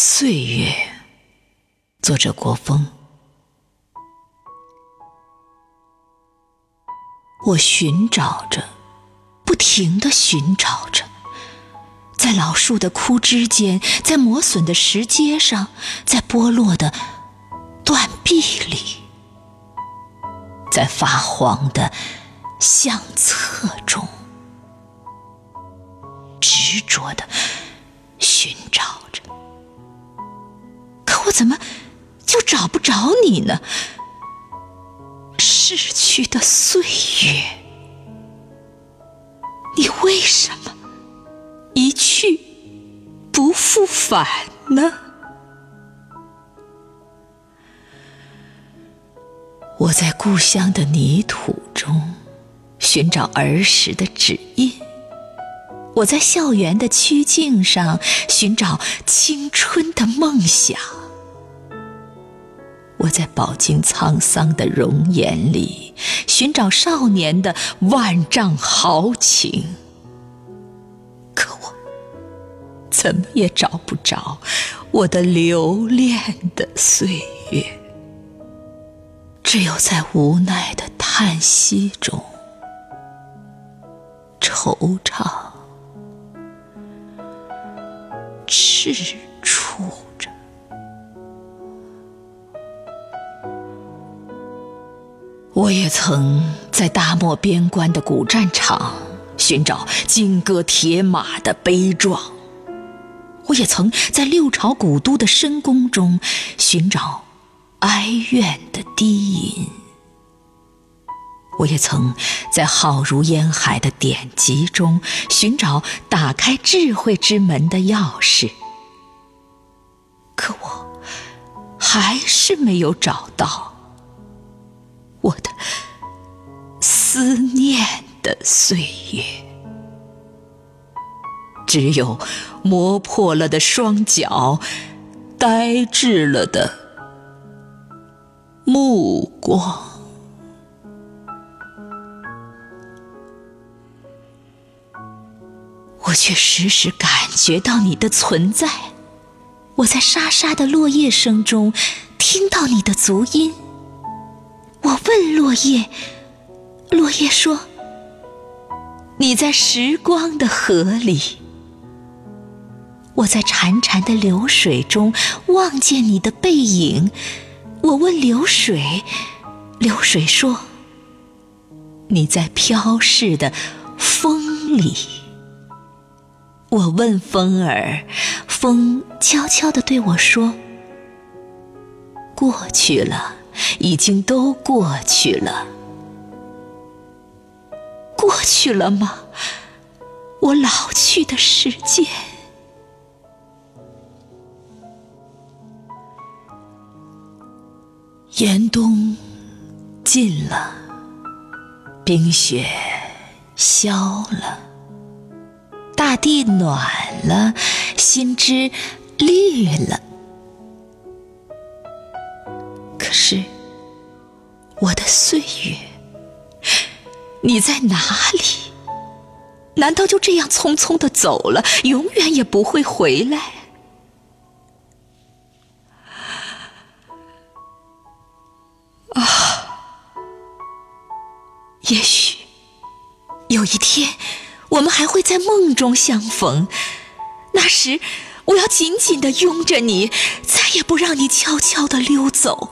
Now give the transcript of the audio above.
岁月，作者国风。我寻找着，不停的寻找着，在老树的枯枝间，在磨损的石阶上，在剥落的断壁里，在发黄的相册中，执着的寻找着。我怎么就找不着你呢？逝去的岁月，你为什么一去不复返呢？我在故乡的泥土中寻找儿时的指印，我在校园的曲径上寻找青春的梦想。我在饱经沧桑的容颜里寻找少年的万丈豪情，可我怎么也找不着我的留恋的岁月，只有在无奈的叹息中惆怅、赤我也曾在大漠边关的古战场寻找金戈铁马的悲壮，我也曾在六朝古都的深宫中寻找哀怨的低吟，我也曾在浩如烟海的典籍中寻找打开智慧之门的钥匙，可我还是没有找到。我的思念的岁月，只有磨破了的双脚，呆滞了的目光。我却时时感觉到你的存在，我在沙沙的落叶声中听到你的足音。问落叶，落叶说：“你在时光的河里。”我在潺潺的流水中望见你的背影。我问流水，流水说：“你在飘逝的风里。”我问风儿，风悄悄地对我说：“过去了。”已经都过去了，过去了吗？我老去的时间，严冬尽了，冰雪消了，大地暖了，心枝绿了。可是，我的岁月，你在哪里？难道就这样匆匆的走了，永远也不会回来？啊！也许有一天，我们还会在梦中相逢，那时。我要紧紧的拥着你，再也不让你悄悄的溜走，